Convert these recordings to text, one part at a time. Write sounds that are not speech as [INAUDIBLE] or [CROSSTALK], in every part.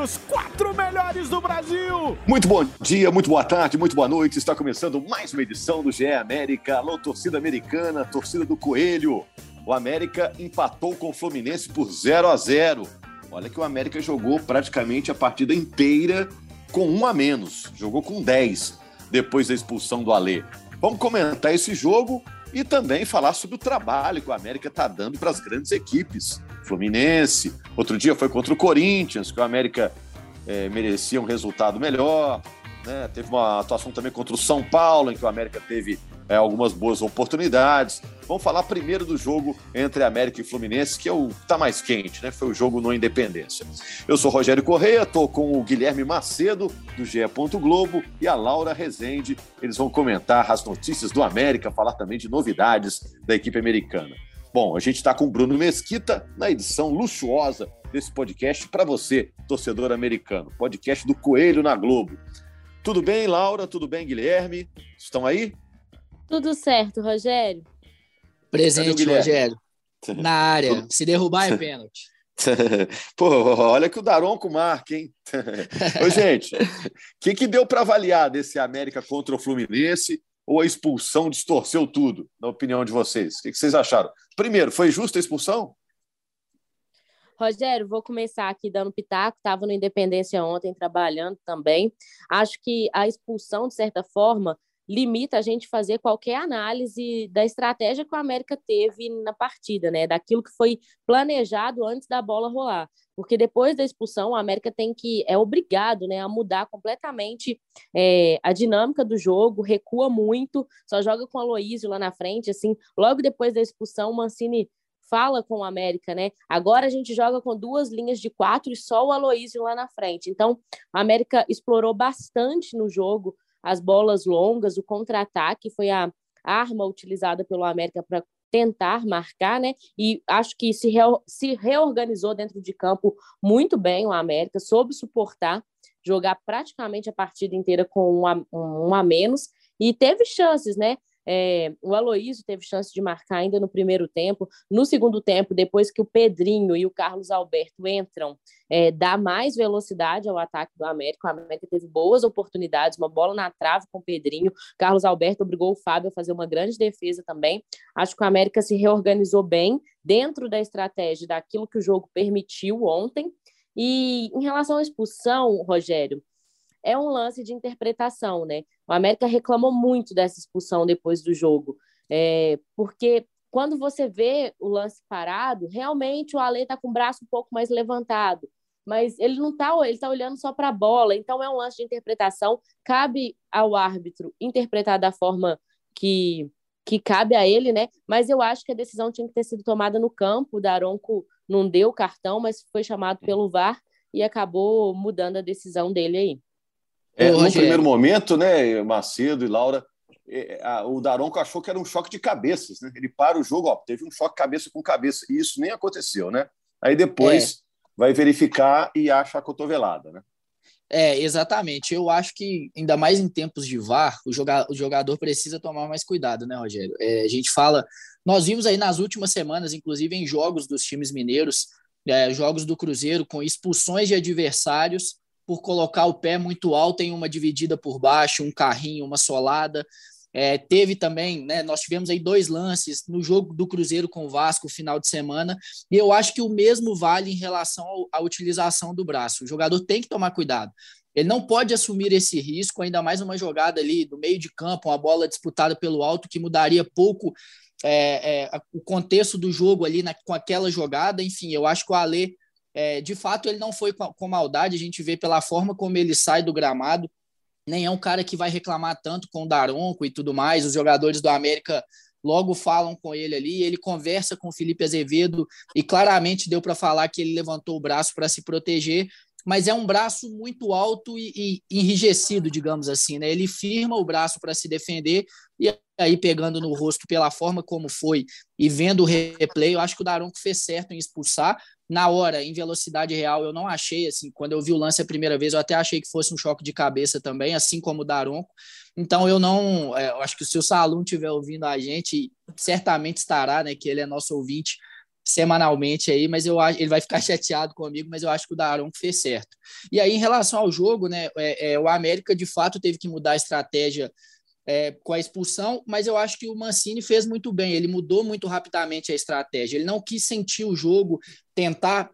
Os quatro melhores do Brasil. Muito bom dia, muito boa tarde, muito boa noite. Está começando mais uma edição do GE América. Alô, torcida americana, torcida do Coelho. O América empatou com o Fluminense por 0 a 0. Olha que o América jogou praticamente a partida inteira com um a menos. Jogou com 10 depois da expulsão do Alê. Vamos comentar esse jogo e também falar sobre o trabalho que o América está dando para as grandes equipes. Fluminense, outro dia foi contra o Corinthians, que o América é, merecia um resultado melhor. Né? Teve uma atuação também contra o São Paulo, em que o América teve é, algumas boas oportunidades. Vamos falar primeiro do jogo entre América e Fluminense, que é o tá mais quente, né? Foi o jogo no Independência. Eu sou Rogério Correia, tô com o Guilherme Macedo, do GE. Globo, e a Laura Rezende. Eles vão comentar as notícias do América, falar também de novidades da equipe americana. Bom, a gente está com o Bruno Mesquita na edição luxuosa desse podcast para você, torcedor americano. Podcast do Coelho na Globo. Tudo bem, Laura? Tudo bem, Guilherme? Estão aí? Tudo certo, Rogério. Presente, Rogério. [LAUGHS] Na área. Se derrubar é pênalti. [LAUGHS] Pô, olha que o Daronco marca, hein? [LAUGHS] Ô, gente, o que, que deu para avaliar desse América contra o Fluminense? Ou a expulsão distorceu tudo, na opinião de vocês? O que, vocês acharam? Primeiro, foi justa a expulsão? Rogério, vou começar aqui dando pitaco. Estava no Independência ontem trabalhando também. Acho que a expulsão, de certa forma, limita a gente fazer qualquer análise da estratégia que o América teve na partida, né? Daquilo que foi planejado antes da bola rolar. Porque depois da expulsão, o América tem que, é obrigado né, a mudar completamente é, a dinâmica do jogo, recua muito, só joga com o Aloísio lá na frente, assim, logo depois da expulsão, o Mancini fala com o América, né? Agora a gente joga com duas linhas de quatro e só o Aloísio lá na frente. Então, o América explorou bastante no jogo as bolas longas, o contra-ataque foi a arma utilizada pelo América para tentar marcar, né? E acho que se, se reorganizou dentro de campo muito bem o América, soube suportar, jogar praticamente a partida inteira com um a, um a menos e teve chances, né? É, o Aloísio teve chance de marcar ainda no primeiro tempo. No segundo tempo, depois que o Pedrinho e o Carlos Alberto entram, é, dá mais velocidade ao ataque do América. O América teve boas oportunidades, uma bola na trave com o Pedrinho. Carlos Alberto obrigou o Fábio a fazer uma grande defesa também. Acho que o América se reorganizou bem dentro da estratégia daquilo que o jogo permitiu ontem. E em relação à expulsão, Rogério, é um lance de interpretação, né? O América reclamou muito dessa expulsão depois do jogo, é, porque quando você vê o lance parado, realmente o Ale está com o braço um pouco mais levantado, mas ele não está, ele está olhando só para a bola, então é um lance de interpretação, cabe ao árbitro interpretar da forma que que cabe a ele, né? Mas eu acho que a decisão tinha que ter sido tomada no campo. O Daronco não deu cartão, mas foi chamado pelo VAR e acabou mudando a decisão dele aí. É, no primeiro momento, né, Macedo e Laura, é, a, o Daronco achou que era um choque de cabeças, né? Ele para o jogo, ó, teve um choque cabeça com cabeça, e isso nem aconteceu, né? Aí depois é. vai verificar e acha a cotovelada, né? É, exatamente. Eu acho que, ainda mais em tempos de VAR, o jogador, o jogador precisa tomar mais cuidado, né, Rogério? É, a gente fala. Nós vimos aí nas últimas semanas, inclusive em jogos dos times mineiros, é, jogos do Cruzeiro, com expulsões de adversários por colocar o pé muito alto em uma dividida por baixo, um carrinho, uma solada. É, teve também, né, nós tivemos aí dois lances no jogo do Cruzeiro com o Vasco final de semana, e eu acho que o mesmo vale em relação ao, à utilização do braço. O jogador tem que tomar cuidado. Ele não pode assumir esse risco, ainda mais uma jogada ali do meio de campo, uma bola disputada pelo alto, que mudaria pouco é, é, o contexto do jogo ali na, com aquela jogada. Enfim, eu acho que o Alê é, de fato, ele não foi com, maldade, a gente vê pela forma como ele sai do gramado. Nem é um cara que vai reclamar tanto com o Daronco e tudo mais. Os jogadores do América logo falam com ele ali, ele conversa com o Felipe Azevedo e claramente deu para falar que ele levantou o braço para se proteger, mas é um braço muito alto e, e enrijecido, digamos assim, né? Ele firma o braço para se defender e aí pegando no rosto pela forma como foi e vendo o replay, eu acho que o Daronco fez certo em expulsar. Na hora, em velocidade real, eu não achei assim, quando eu vi o lance a primeira vez, eu até achei que fosse um choque de cabeça também, assim como o Daronco. Então eu não, é, eu acho que se o Salum estiver ouvindo a gente, certamente estará, né, que ele é nosso ouvinte semanalmente aí, mas eu acho ele vai ficar [LAUGHS] chateado comigo, mas eu acho que o Daronco fez certo. E aí, em relação ao jogo, né, é, é, o América de fato teve que mudar a estratégia é, com a expulsão, mas eu acho que o Mancini fez muito bem, ele mudou muito rapidamente a estratégia, ele não quis sentir o jogo, tentar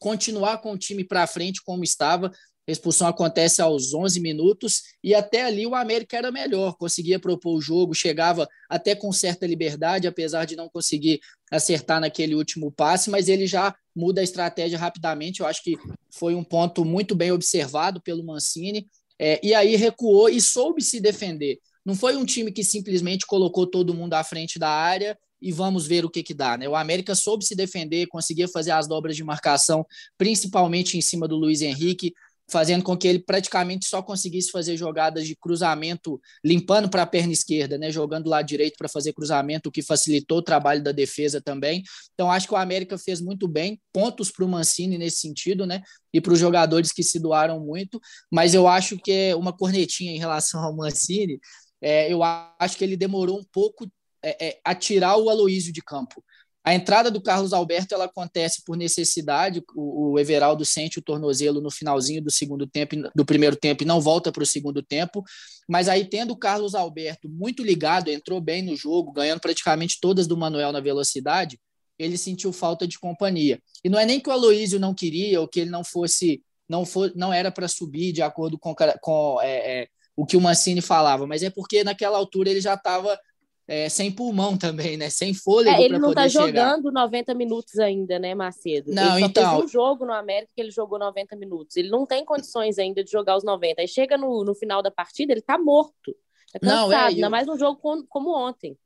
continuar com o time para frente como estava, a expulsão acontece aos 11 minutos e até ali o América era melhor, conseguia propor o jogo, chegava até com certa liberdade, apesar de não conseguir acertar naquele último passe, mas ele já muda a estratégia rapidamente. Eu acho que foi um ponto muito bem observado pelo Mancini. É, e aí recuou e soube se defender. Não foi um time que simplesmente colocou todo mundo à frente da área e vamos ver o que que dá, né? O América soube se defender, conseguia fazer as dobras de marcação, principalmente em cima do Luiz Henrique, fazendo com que ele praticamente só conseguisse fazer jogadas de cruzamento, limpando para a perna esquerda, né, jogando lá direito para fazer cruzamento, o que facilitou o trabalho da defesa também. Então acho que o América fez muito bem, pontos para o Mancini nesse sentido, né, e para os jogadores que se doaram muito. Mas eu acho que é uma cornetinha em relação ao Mancini. É, eu acho que ele demorou um pouco é, é, a tirar o Aloísio de campo. A entrada do Carlos Alberto ela acontece por necessidade. O, o Everaldo sente o tornozelo no finalzinho do segundo tempo, do primeiro tempo, e não volta para o segundo tempo. Mas aí, tendo o Carlos Alberto muito ligado, entrou bem no jogo, ganhando praticamente todas do Manuel na velocidade, ele sentiu falta de companhia. E não é nem que o Aloísio não queria ou que ele não fosse, não, for, não era para subir de acordo com, com é, é, o que o Mancini falava, mas é porque naquela altura ele já estava é, sem pulmão também, né? Sem fôlego. É, ele não está jogando 90 minutos ainda, né, Macedo? Não, ele só então. Fez um jogo no América que ele jogou 90 minutos. Ele não tem condições ainda de jogar os 90. Aí chega no, no final da partida, ele está morto. Tá cansado, Não, é, ainda eu- mais um jogo como, como ontem.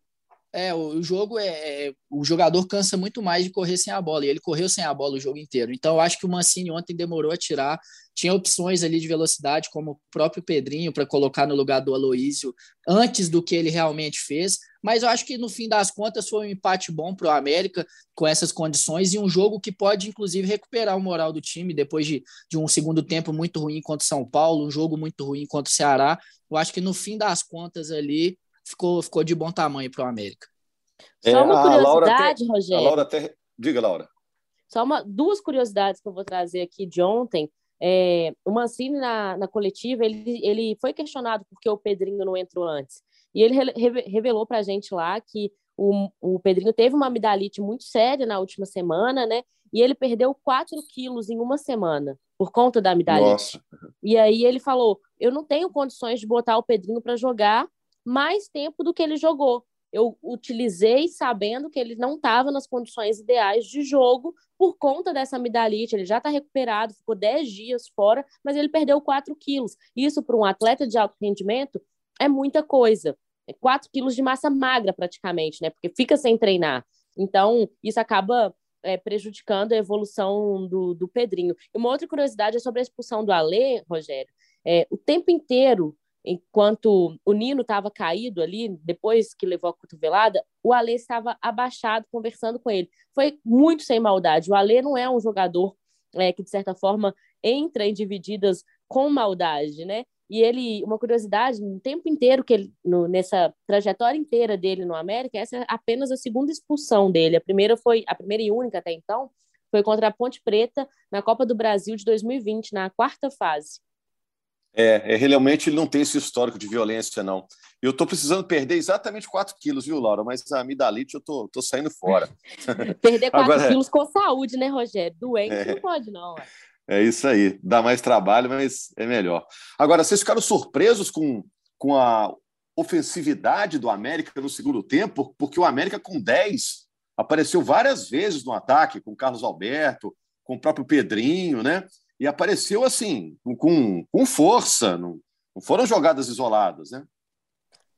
É, o, jogo é, é- O jogador cansa muito mais de correr sem a bola. E ele correu sem a bola o jogo inteiro. Então, eu acho que o Mancini ontem demorou a tirar. Tinha opções ali de velocidade, como o próprio Pedrinho, para colocar no lugar do Aloísio, antes do que ele realmente fez. Mas eu acho que, no fim das contas, foi um empate bom para o América, com essas condições, e um jogo que pode, inclusive, recuperar o moral do time depois de, de um segundo tempo muito ruim contra o São Paulo, um jogo muito ruim contra o Ceará. Eu acho que, no fim das contas, ali ficou, ficou de bom tamanho para o América. É, Só uma a Laura curiosidade, A Rogério. Laura até. Diga, Laura. Só uma, duas curiosidades que eu vou trazer aqui de ontem. É, o Mancini, na, na coletiva, ele, ele foi questionado porque o Pedrinho não entrou antes. E ele re- reve- revelou para a gente lá que o, o Pedrinho teve uma amidalite muito séria na última semana, né? E ele perdeu 4 quilos em uma semana por conta da amidalite. Nossa. E aí ele falou: eu não tenho condições de botar o Pedrinho para jogar mais tempo do que ele jogou. Eu utilizei sabendo que ele não estava nas condições ideais de jogo por conta dessa amidalite. Ele já está recuperado, ficou 10 dias fora, mas ele perdeu 4 quilos. Isso para um atleta de alto rendimento é muita coisa. É 4 quilos de massa magra, praticamente, né? Porque fica sem treinar. Então, isso acaba é, prejudicando a evolução do, do Pedrinho. E uma outra curiosidade é sobre a expulsão do Alê, Rogério. É, o tempo inteiro, enquanto o Nino estava caído ali, depois que levou a cotovelada, o Alê estava abaixado conversando com ele. Foi muito sem maldade. O Alê não é um jogador é, que, de certa forma, entra em divididas com maldade, né? E ele, uma curiosidade, no tempo inteiro que ele, no, nessa trajetória inteira dele no América, essa é apenas a segunda expulsão dele. A primeira foi, a primeira e única até então, foi contra a Ponte Preta na Copa do Brasil de 2020, na quarta fase. É, é, realmente ele não tem esse histórico de violência, não. Eu estou precisando perder exatamente 4 quilos, viu, Laura? Mas a amidalite eu tô, tô saindo fora. [LAUGHS] Perder 4 Agora- quilos com saúde, né, Rogério? Doente É. não pode, não. ué. É isso aí. Dá mais trabalho, mas é melhor. Agora, vocês ficaram surpresos com, com a ofensividade do América no segundo tempo? Porque o América, com 10, apareceu várias vezes no ataque, com o Carlos Alberto, com o próprio Pedrinho, né? E apareceu assim, com, com, força. Não, não foram jogadas isoladas, né?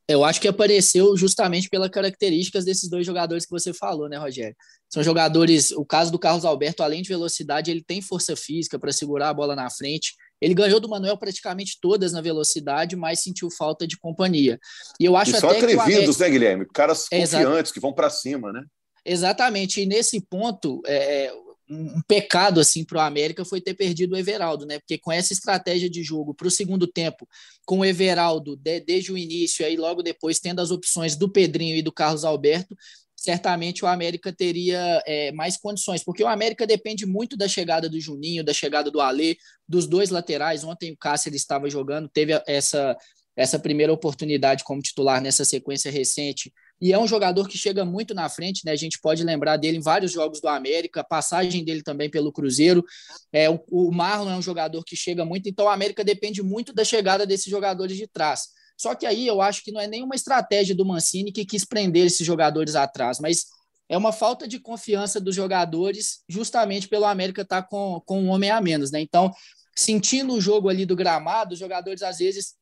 Eu acho que apareceu justamente pelas características desses dois jogadores que você falou, né, Rogério? São jogadores, o caso do Carlos Alberto, além de velocidade, ele tem força física para segurar a bola na frente. Ele ganhou do Manuel praticamente todas na velocidade, mas sentiu falta de companhia. E eu acho e só até atrevidos, que né, Guilherme? Caras confiantes Exato. que vão para cima, né? Exatamente. E nesse ponto, é, um pecado assim para o América foi ter perdido o Everaldo, né? Porque com essa estratégia de jogo para o segundo tempo, com o Everaldo de, desde o início, aí logo depois tendo as opções do Pedrinho e do Carlos Alberto, certamente o América teria é, mais condições, porque o América depende muito da chegada do Juninho, da chegada do Alê, dos dois laterais. Ontem o Cássio estava jogando, teve essa essa primeira oportunidade como titular nessa sequência recente e é um jogador que chega muito na frente, né? A gente pode lembrar dele em vários jogos do América, passagem dele também pelo Cruzeiro. É, o, o Marlon é um jogador que chega muito, então o América depende muito da chegada desses jogadores de trás. Só que aí eu acho que não é nenhuma estratégia do Mancini que quis prender esses jogadores atrás, mas é uma falta de confiança dos jogadores, justamente pelo América estar tá com, com um homem a menos, né? Então, sentindo o jogo ali do gramado, os jogadores às vezes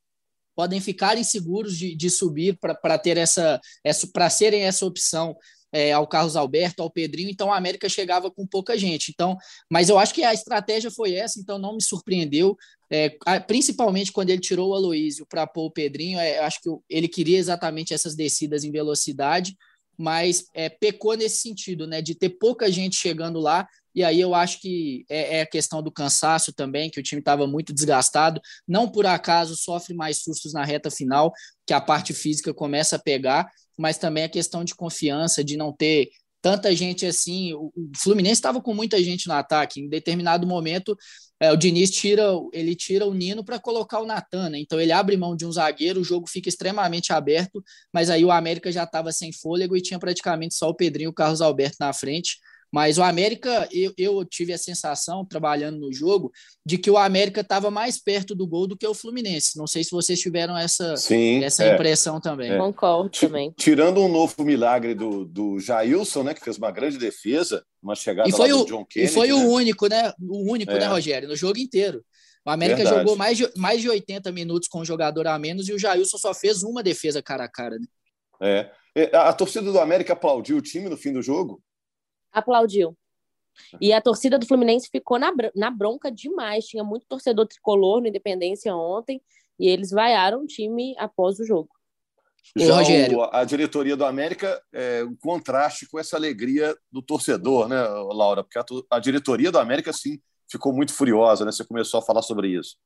podem ficar inseguros de, de subir para ter essa, essa para serem essa opção é, ao Carlos Alberto, ao Pedrinho, então a América chegava com pouca gente. Então, mas eu acho que a estratégia foi essa, então não me surpreendeu, é, principalmente quando ele tirou o Aloísio para pôr o Pedrinho. É, acho que ele queria exatamente essas descidas em velocidade, mas é, pecou nesse sentido, né, de ter pouca gente chegando lá e aí eu acho que é, é a questão do cansaço também, que o time estava muito desgastado. Não por acaso sofre mais sustos na reta final, que a parte física começa a pegar, mas também a questão de confiança, de não ter tanta gente assim. O Fluminense estava com muita gente no ataque. Em determinado momento, é, o Diniz tira, ele tira o Nino para colocar o Natan, né? Então ele abre mão de um zagueiro, o jogo fica extremamente aberto, mas aí o América já estava sem fôlego e tinha praticamente só o Pedrinho e o Carlos Alberto na frente. Mas o América, eu, eu tive a sensação, trabalhando no jogo, de que o América estava mais perto do gol do que o Fluminense. Não sei se vocês tiveram essa, Sim, essa é, impressão também. É. Concordo também. Tirando um novo milagre do, do Jailson, né, que fez uma grande defesa, uma chegada e foi do o, John Kennedy. E foi né? o único, né? O único, né, É. Rogério? No jogo inteiro. O América Verdade. jogou mais de, mais de 80 minutos com o jogador a menos e o Jailson só fez uma defesa cara a cara. Né? É. A, a torcida do América aplaudiu o time no fim do jogo? Aplaudiu. E a torcida do Fluminense ficou na, na bronca demais. Tinha muito torcedor tricolor no Independência ontem e eles vaiaram o time após o jogo. Ô, Já Rogério. o- a diretoria do América é um contraste com essa alegria do torcedor, né, Laura? Porque a, a diretoria do América, sim, ficou muito furiosa, né? Você começou a falar sobre isso.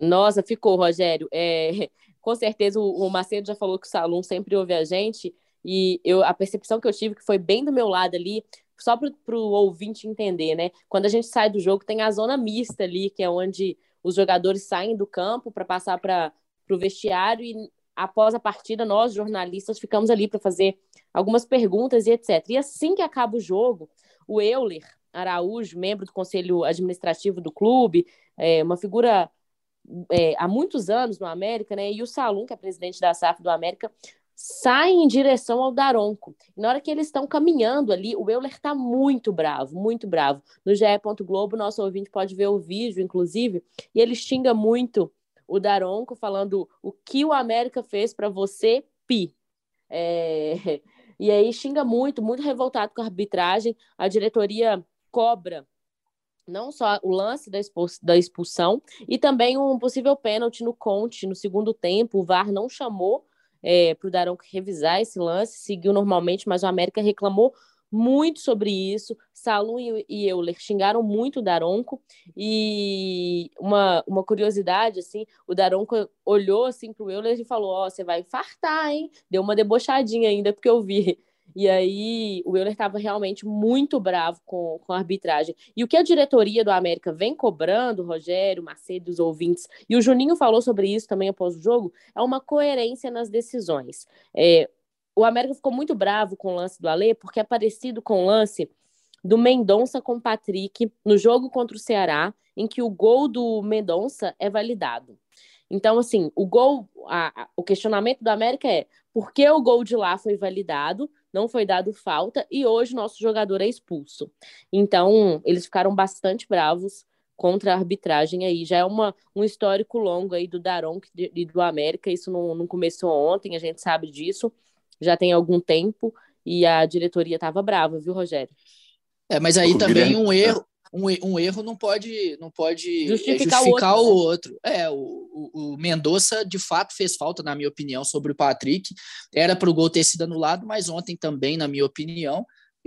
Nossa, ficou, Rogério. É, [LAUGHS] com certeza o, o Macedo já falou que o Salum sempre ouve a gente e eu, a percepção que eu tive que foi bem do meu lado ali, só para o ouvinte entender, né? Quando a gente sai do jogo, tem a zona mista ali, que é onde os jogadores saem do campo para passar para o vestiário e após a partida, nós, jornalistas, ficamos ali para fazer algumas perguntas e etc. E assim que acaba o jogo, o Euler Araújo, membro do conselho administrativo do clube, é, uma figura é, há muitos anos no América, né? E o Salum, que é presidente da SAF do América, saem em direção ao Daronco. E na hora que eles estão caminhando ali, o Euler está muito bravo, muito bravo. No GE. Globo, nosso ouvinte pode ver o vídeo, inclusive, e ele xinga muito o Daronco, falando o que o América fez para você, Pi. É, [LAUGHS] E aí xinga muito, muito revoltado com a arbitragem. A diretoria cobra não só o lance da, da expulsão, e também um possível pênalti no Conte no segundo tempo. O VAR não chamou é, para o Daronco revisar esse lance, seguiu normalmente, mas o América reclamou muito sobre isso. Salum e, Euler xingaram muito o Daronco, e uma, uma curiosidade, assim, o Daronco olhou assim para o Euler e falou, ó, você vai infartar, hein? Deu uma debochadinha ainda, porque eu vi. E aí o Euler estava realmente muito bravo com, com a arbitragem. E o que a diretoria do América vem cobrando, Rogério, Macedo, os ouvintes, e o Juninho falou sobre isso também após o jogo, é uma coerência nas decisões. É, o América ficou muito bravo com o lance do Alê, porque é parecido com o lance do Mendonça com o Patrick no jogo contra o Ceará, em que o gol do Mendonça é validado. Então, assim, o gol, a- a- o questionamento do América é por que o gol de lá foi validado, não foi dado falta, e hoje nosso jogador é expulso. Então, eles ficaram bastante bravos contra a arbitragem aí. Já é uma, um histórico longo aí do Daron e do América, isso não, não começou ontem, a gente sabe disso, já tem algum tempo, e a diretoria estava brava, viu, Rogério? É, mas aí também um erro, um, um, erro não pode não pode justificar, justificar o, outro, o né? outro. É, o, o, o Mendonça de fato fez falta, na minha opinião, sobre o Patrick. Era para o gol ter sido anulado, mas ontem também, na minha opinião,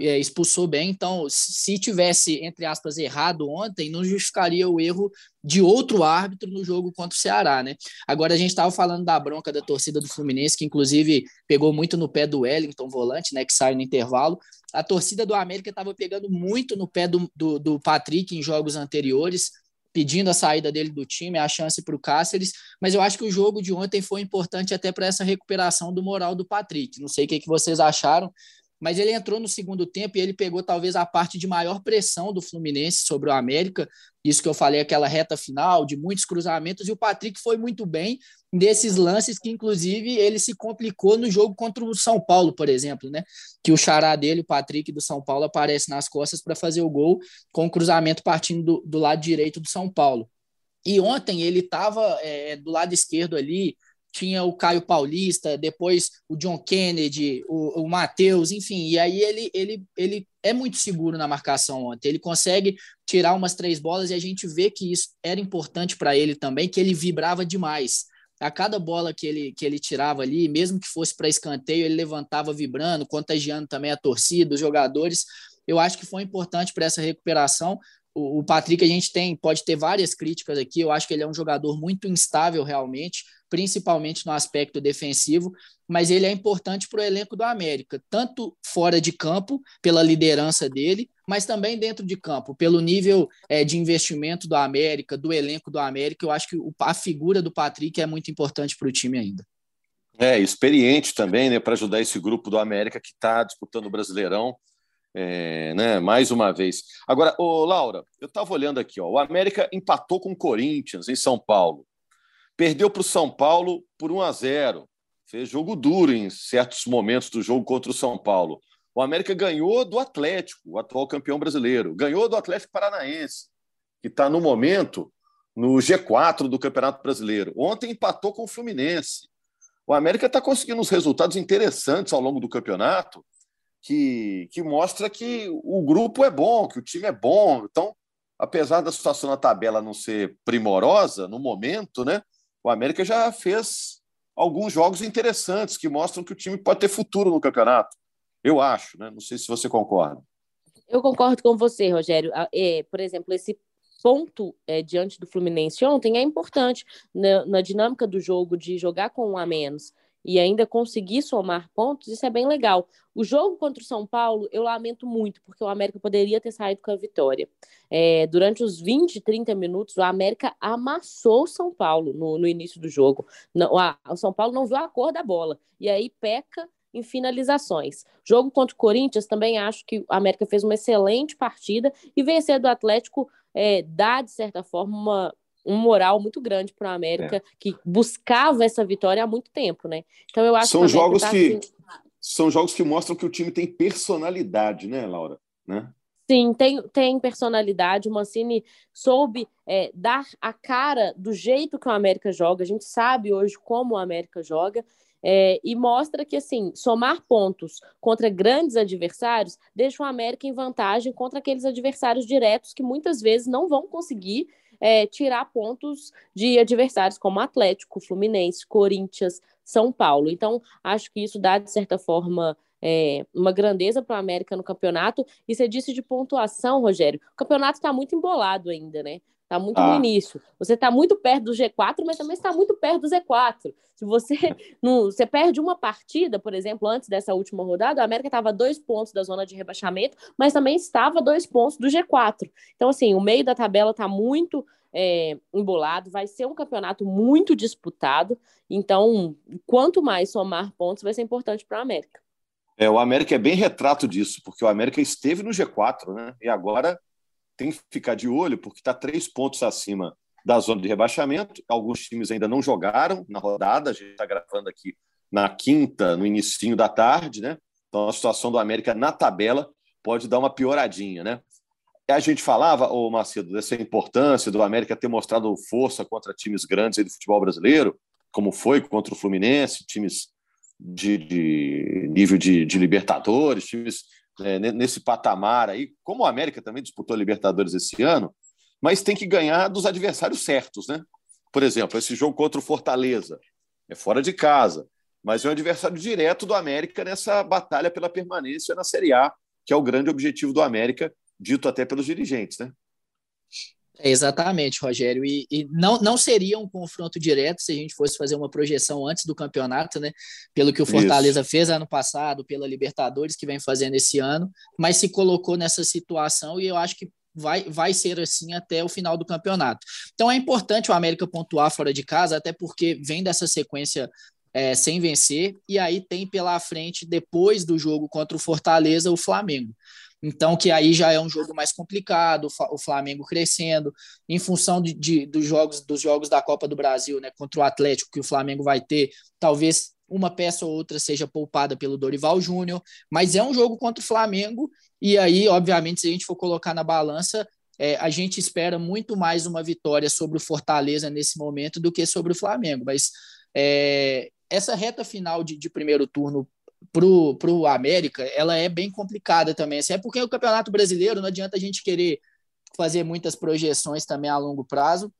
é, expulsou bem. Então, se tivesse, entre aspas, errado ontem, não justificaria o erro de outro árbitro no jogo contra o Ceará, né? Agora, a gente estava falando da bronca da torcida do Fluminense, que inclusive pegou muito no pé do Wellington, volante, né, que sai no intervalo. A torcida do América estava pegando muito no pé do, do, do Patrick em jogos anteriores, pedindo a saída dele do time, a chance para o Cáceres, mas eu acho que o jogo de ontem foi importante até para essa recuperação do moral do Patrick. Não sei o que, que vocês acharam, mas ele entrou no segundo tempo e ele pegou talvez a parte de maior pressão do Fluminense sobre o América. Isso que eu falei, aquela reta final de muitos cruzamentos, e o Patrick foi muito bem nesses lances que, inclusive, ele se complicou no jogo contra o São Paulo, por exemplo, né? Que o xará dele, o Patrick do São Paulo, aparece nas costas para fazer o gol com o cruzamento partindo do, do lado direito do São Paulo. E ontem ele estava é, do lado esquerdo ali, tinha o Caio Paulista, depois o John Kennedy, o, o Matheus, enfim, e aí ele, ele, ele é muito seguro na marcação ontem, ele consegue tirar umas três bolas e a gente vê que isso era importante para ele também, que ele vibrava demais. A cada bola que ele, que ele tirava ali, mesmo que fosse para escanteio, ele levantava vibrando, contagiando também a torcida, os jogadores. Eu acho que foi importante para essa recuperação, o, Patrick, a gente tem, pode ter várias críticas aqui. Eu acho que ele é um jogador muito instável realmente, principalmente no aspecto defensivo, mas ele é importante para o elenco do América, tanto fora de campo, pela liderança dele, mas também dentro de campo, pelo nível é, de investimento do América, do elenco do América. Eu acho que a figura do Patrick é muito importante para o time ainda. É, experiente também, né, para ajudar esse grupo do América que está disputando o Brasileirão é, né, mais uma vez. Agora, ô, Laura, eu estava olhando aqui, ó, o América empatou com o Corinthians em São Paulo. Perdeu para o São Paulo por 1 a 0. Fez jogo duro em certos momentos do jogo contra o São Paulo. O América ganhou do Atlético, o atual campeão brasileiro. Ganhou do Atlético Paranaense, que está no momento no G4 do Campeonato Brasileiro. Ontem empatou com o Fluminense. O América está conseguindo uns resultados interessantes ao longo do campeonato que, que mostra que o grupo é bom, que o time é bom. Então, apesar da situação na tabela não ser primorosa no momento, né, o América já fez alguns jogos interessantes que mostram que o time pode ter futuro no campeonato. Eu acho, né? Não sei se você concorda. Eu concordo com você, Rogério. É, por exemplo, esse ponto é, diante do Fluminense ontem é importante na, na, dinâmica do jogo de jogar com um a menos e ainda conseguir somar pontos, isso é bem legal. O jogo contra o São Paulo, eu lamento muito, porque o América poderia ter saído com a vitória. É, durante os 20, 30 minutos, o América amassou o São Paulo no, no início do jogo. Não, a, o São Paulo não viu a cor da bola. E aí peca em finalizações. Jogo contra o Corinthians, também acho que o América fez uma excelente partida e vencer do Atlético é, dá, de certa forma, uma, um moral muito grande para o América, é. que buscava essa vitória há muito tempo, né? Então eu acho são que jogos tá que assim... são jogos que mostram que o time tem personalidade, né, Laura? Né? Sim, tem, tem personalidade. O Mancini soube é, dar a cara do jeito que o América joga. A gente sabe hoje como o América joga. É, e mostra que, assim, somar pontos contra grandes adversários deixa o América em vantagem contra aqueles adversários diretos que muitas vezes não vão conseguir é, tirar pontos de adversários como Atlético, Fluminense, Corinthians, São Paulo. Então, acho que isso dá, de certa forma, é, uma grandeza para o América no campeonato. E você disse de pontuação, Rogério. O campeonato está muito embolado ainda, né? Está muito ah. no início. Você está muito perto do G4, mas também está muito perto do Z4. Se você [LAUGHS] não, você perde uma partida, por exemplo, antes dessa última rodada, a América estava dois pontos da zona de rebaixamento, mas também estava dois pontos do G4. Então, assim, o meio da tabela está muito é, embolado, vai ser um campeonato muito disputado. Então, quanto mais somar pontos, vai ser importante para a América. É, o América é bem retrato disso, porque o América esteve no G4, né? E agora tem que ficar de olho, porque está três pontos acima da zona de rebaixamento. Alguns times ainda não jogaram na rodada, a gente está gravando aqui na quinta, no início da tarde, né? Então a situação do América na tabela pode dar uma pioradinha, né? a gente falava, ô Macedo, dessa importância do América ter mostrado força contra times grandes do futebol brasileiro, como foi contra o Fluminense, times de, de nível de, de, Libertadores, times é, nesse patamar aí, como o América também disputou Libertadores esse ano, mas tem que ganhar dos adversários certos, né? Por exemplo, esse jogo contra o Fortaleza é fora de casa, mas é um adversário direto do América nessa batalha pela permanência na Série A, que é o grande objetivo do América, dito até pelos dirigentes, né? É, exatamente, Rogério. E, e, não, não seria um confronto direto se a gente fosse fazer uma projeção antes do campeonato, né? Pelo que o Fortaleza Isso. fez ano passado, pela Libertadores que vem fazendo esse ano, mas se colocou nessa situação e eu acho que vai, vai ser assim até o final do campeonato. Então é importante o América pontuar fora de casa, até porque vem dessa sequência é, sem vencer, e aí tem pela frente, depois do jogo contra o Fortaleza, o Flamengo. Então, que aí já é um jogo mais complicado, o Flamengo crescendo, em função de, de, dos, jogos, dos jogos da Copa do Brasil, né, contra o Atlético, que o Flamengo vai ter, talvez uma peça ou outra seja poupada pelo Dorival Júnior, mas é um jogo contra o Flamengo, e aí, obviamente, se a gente for colocar na balança, é, a gente espera muito mais uma vitória sobre o Fortaleza nesse momento do que sobre o Flamengo, mas é, essa reta final de, de primeiro turno pro, pro América, ela é bem complicada também. Assim, é porque o Campeonato Brasileiro não adianta a gente querer fazer muitas projeções também a longo prazo,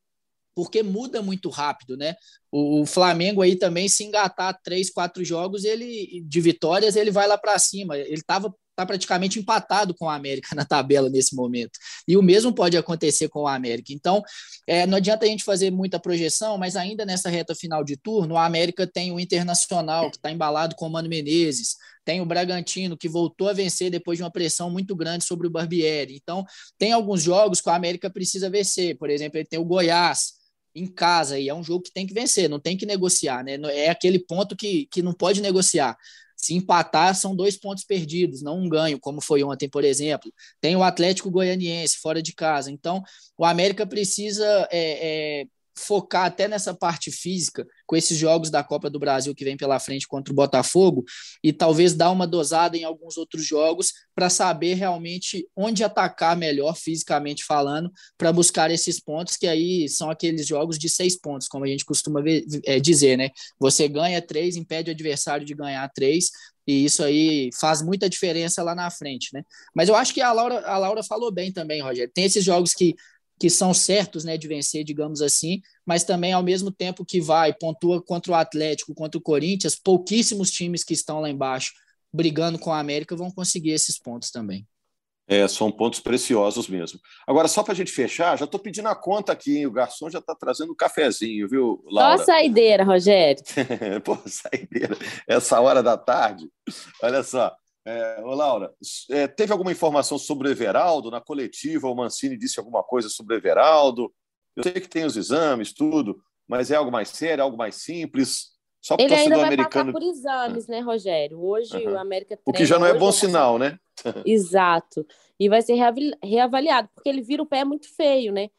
porque muda muito rápido, né? O, o Flamengo aí também se engatar três, quatro jogos, ele de vitórias, ele vai lá para cima. Ele estava está praticamente empatado com o América [LAUGHS] na tabela nesse momento. E o mesmo pode acontecer com o América. Então, é, não adianta a gente fazer muita projeção, mas ainda nessa reta final de turno, o América tem o Internacional, que está embalado com o Mano Menezes, tem o Bragantino, que voltou a vencer depois de uma pressão muito grande sobre o Barbieri. Então, tem alguns jogos que o América precisa vencer. Por exemplo, ele tem o Goiás, em casa e é um jogo que tem que vencer, não tem que negociar, né? É aquele ponto que, que não pode negociar. Se empatar, são dois pontos perdidos, não um ganho, como foi ontem, por exemplo. Tem o Atlético Goianiense fora de casa. Então, o América precisa é, é, focar até nessa parte física, com esses jogos da Copa do Brasil que vem pela frente contra o Botafogo, e talvez dar uma dosada em alguns outros jogos para saber realmente onde atacar melhor, fisicamente falando, para buscar esses pontos, que aí são aqueles jogos de seis pontos, como a gente costuma ver, é, dizer, né? Você ganha três, impede o adversário de ganhar três, e isso aí faz muita diferença lá na frente, né? Mas eu acho que a Laura, a Laura falou bem também, Rogério. Tem esses jogos que que são certos né, de vencer, digamos assim, mas também, ao mesmo tempo que vai, pontua contra o Atlético, contra o Corinthians, pouquíssimos times que estão lá embaixo brigando com a América vão conseguir esses pontos também. É, são pontos preciosos mesmo. Agora, só para a gente fechar, já estou pedindo a conta aqui, hein? o garçom já está trazendo um cafezinho, viu, Laura? Só saideira, Rogério. [LAUGHS] Pô, saideira. Essa hora da tarde. Olha só, é, ô Laura, é, teve alguma informação sobre o Everaldo? Na coletiva, o Mancini disse alguma coisa sobre o Everaldo? Eu sei que tem os exames, tudo, mas é algo mais sério, algo mais simples? Só Ele ainda vai americano... passar por exames, né, Rogério? Hoje uhum. o América O que já não é bom sinal, né? [LAUGHS] Exato. E vai ser reavaliado, porque ele vira o pé muito feio, né?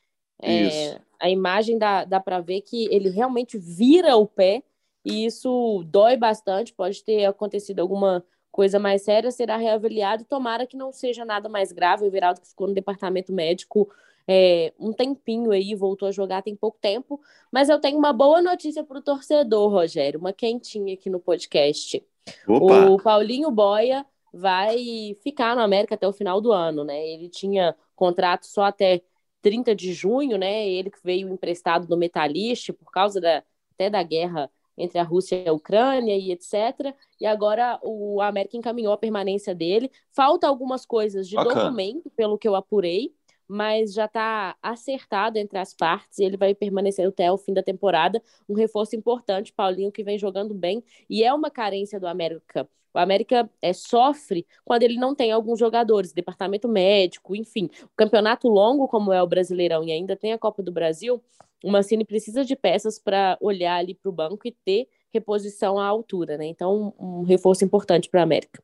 É, a imagem dá, dá para ver que ele realmente vira o pé e isso dói bastante. Pode ter acontecido alguma coisa mais séria será reavaliado. Tomara que não seja nada mais grave. O Everaldo que ficou no departamento médico é, um tempinho aí, voltou a jogar tem pouco tempo. Mas eu tenho uma boa notícia para o torcedor, Rogério, uma quentinha aqui no podcast. Opa. O Paulinho Boia vai ficar no América até o final do ano, né? Ele tinha contrato só até 30 de junho, né? Ele que veio emprestado do Metalist por causa da, até da guerra entre a Rússia e a Ucrânia e etc. E agora o América encaminhou a permanência dele. Falta algumas coisas de Bacana. documento, pelo que eu apurei, mas já está acertado entre as partes e ele vai permanecer até o fim da temporada. Um reforço importante, Paulinho, que vem jogando bem e é uma carência do América. O América é, sofre quando ele não tem alguns jogadores, departamento médico, enfim. O campeonato longo, como é o Brasileirão, e ainda tem a Copa do Brasil, o Mancini precisa de peças para olhar ali para o banco e ter reposição à altura, né? Então, um reforço importante para a América.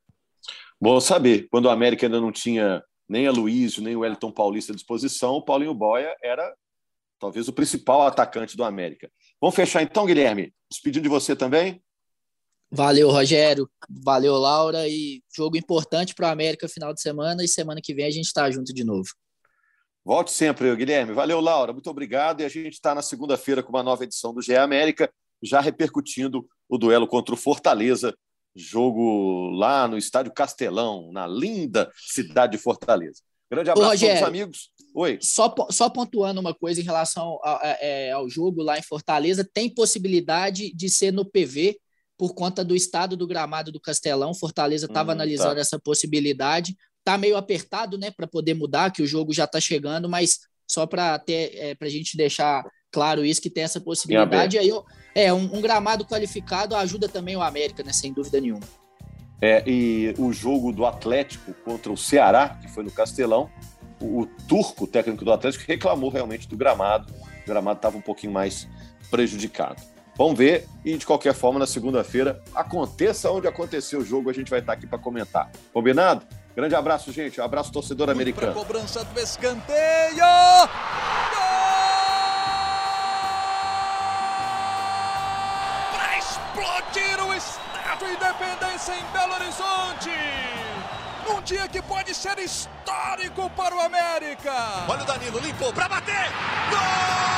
Bom saber. Quando o América ainda não tinha nem a Luísio, nem o Wellington Paulista à disposição, o Paulinho Boia era talvez o principal atacante do América. Vamos fechar então, Guilherme? Despedindo de você também? Valeu, Rogério. Valeu, Laura. E jogo importante para o América final de semana. E semana que vem a gente está junto de novo. Volte sempre, Guilherme. Valeu, Laura. Muito obrigado. E a gente está na segunda-feira com uma nova edição do GE América, já repercutindo o duelo contra o Fortaleza, jogo lá no Estádio Castelão, na linda cidade de Fortaleza. Grande abraço a todos os amigos. Oi. Só, só pontuando uma coisa em relação ao, é, ao jogo lá em Fortaleza, tem possibilidade de ser no PV por conta do estado do gramado do Castelão. Fortaleza estava hum, analisando tá. essa possibilidade. Tá meio apertado, né, para poder mudar, que o jogo já está chegando, mas só para ter é, para a gente deixar claro isso que tem essa possibilidade. Aí é um, um, gramado qualificado ajuda também o América, né, sem dúvida nenhuma. É, e o jogo do Atlético contra o Ceará, que foi no Castelão, o, o turco, o técnico do Atlético, reclamou realmente do gramado. O gramado estava um pouquinho mais prejudicado. Vamos ver e de qualquer forma na segunda-feira aconteça onde aconteceu o jogo, a gente vai estar aqui para comentar. Combinado? Grande abraço, gente. Um abraço torcedor americano. cobrança do escanteio. Para explodir o Estádio Independência em Belo Horizonte. Um dia que pode ser histórico para o América. Olha o Danilo, limpou para bater. Gol!